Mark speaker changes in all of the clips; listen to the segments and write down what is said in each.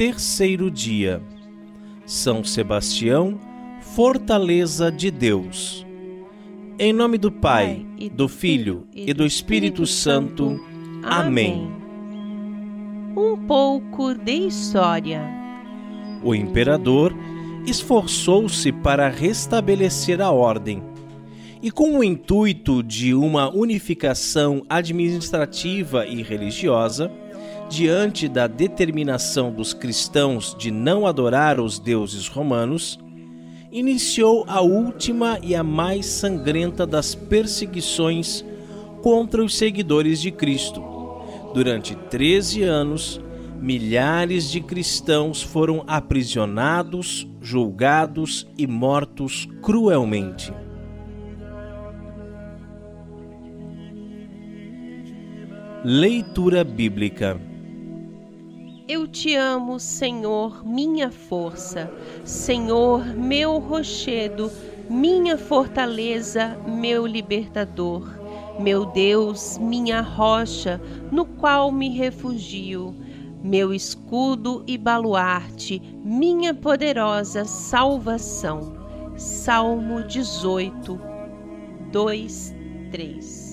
Speaker 1: Terceiro dia. São Sebastião, fortaleza de Deus. Em nome do Pai, do Filho e do Espírito Santo. Amém.
Speaker 2: Um pouco de história.
Speaker 1: O imperador esforçou-se para restabelecer a ordem e, com o intuito de uma unificação administrativa e religiosa, diante da determinação dos cristãos de não adorar os deuses romanos, iniciou a última e a mais sangrenta das perseguições contra os seguidores de Cristo. Durante 13 anos, milhares de cristãos foram aprisionados, julgados e mortos cruelmente. Leitura Bíblica
Speaker 2: Eu te amo, Senhor, minha força, Senhor, meu rochedo, minha fortaleza, meu libertador, meu Deus, minha rocha, no qual me refugio meu escudo e baluarte, minha poderosa salvação. Salmo 18, 2, 3.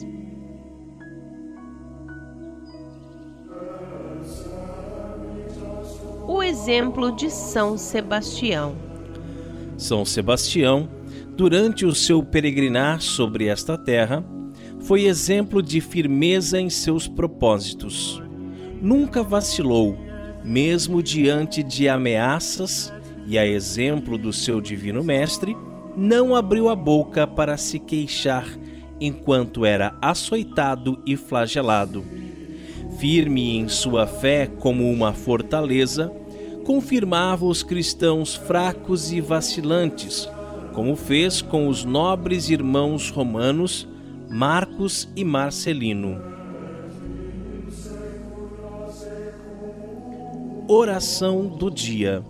Speaker 2: Exemplo de São Sebastião.
Speaker 1: São Sebastião, durante o seu peregrinar sobre esta terra, foi exemplo de firmeza em seus propósitos nunca vacilou, mesmo diante de ameaças, e a exemplo do seu divino mestre, não abriu a boca para se queixar enquanto era açoitado e flagelado. Firme em sua fé como uma fortaleza, confirmava os cristãos fracos e vacilantes, como fez com os nobres irmãos romanos Marcos e Marcelino. Oração do dia.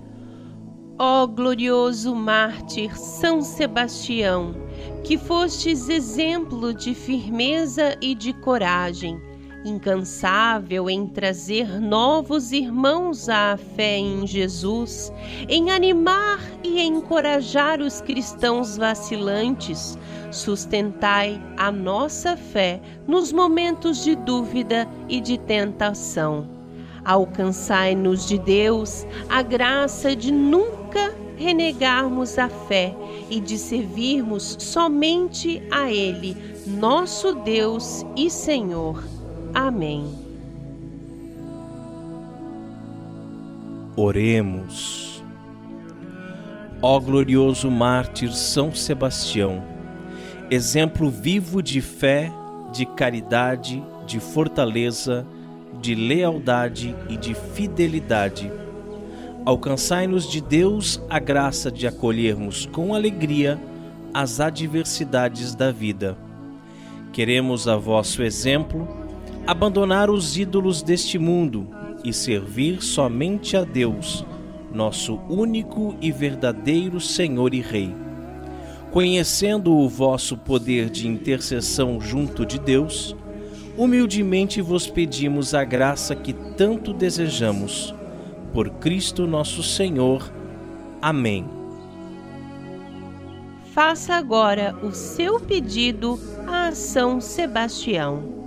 Speaker 2: Ó glorioso mártir São Sebastião, que fostes exemplo de firmeza e de coragem, incansável em trazer novos irmãos à fé em Jesus, em animar e encorajar os cristãos vacilantes, sustentai a nossa fé nos momentos de dúvida e de tentação Alcançai-nos de Deus a graça de nunca renegarmos a fé e de servirmos somente a Ele, nosso Deus e Senhor. Amém.
Speaker 1: Oremos. Ó glorioso mártir São Sebastião, exemplo vivo de fé, de caridade, de fortaleza, de lealdade e de fidelidade. Alcançai-nos de Deus a graça de acolhermos com alegria as adversidades da vida. Queremos, a vosso exemplo, abandonar os ídolos deste mundo e servir somente a Deus, nosso único e verdadeiro Senhor e Rei. Conhecendo o vosso poder de intercessão junto de Deus, humildemente vos pedimos a graça que tanto desejamos. Por Cristo nosso Senhor. Amém.
Speaker 2: Faça agora o seu pedido a São Sebastião.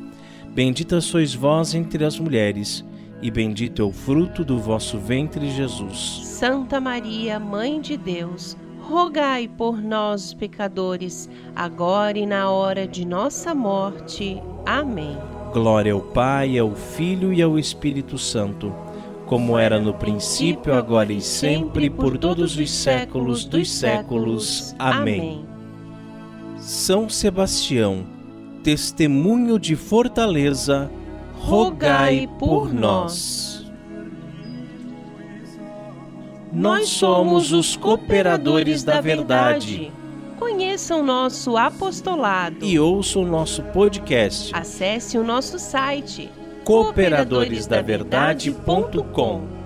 Speaker 1: Bendita sois vós entre as mulheres e bendito é o fruto do vosso ventre, Jesus.
Speaker 2: Santa Maria, Mãe de Deus, rogai por nós, pecadores, agora e na hora de nossa morte. Amém.
Speaker 1: Glória ao Pai, ao Filho e ao Espírito Santo como era no princípio, agora e sempre, por todos os séculos dos séculos. Amém. São Sebastião, testemunho de fortaleza, rogai por nós. Nós somos os cooperadores da verdade.
Speaker 2: Conheça o nosso apostolado
Speaker 1: E ouça o nosso podcast
Speaker 2: Acesse o nosso site
Speaker 1: cooperadoresdaverdade.com.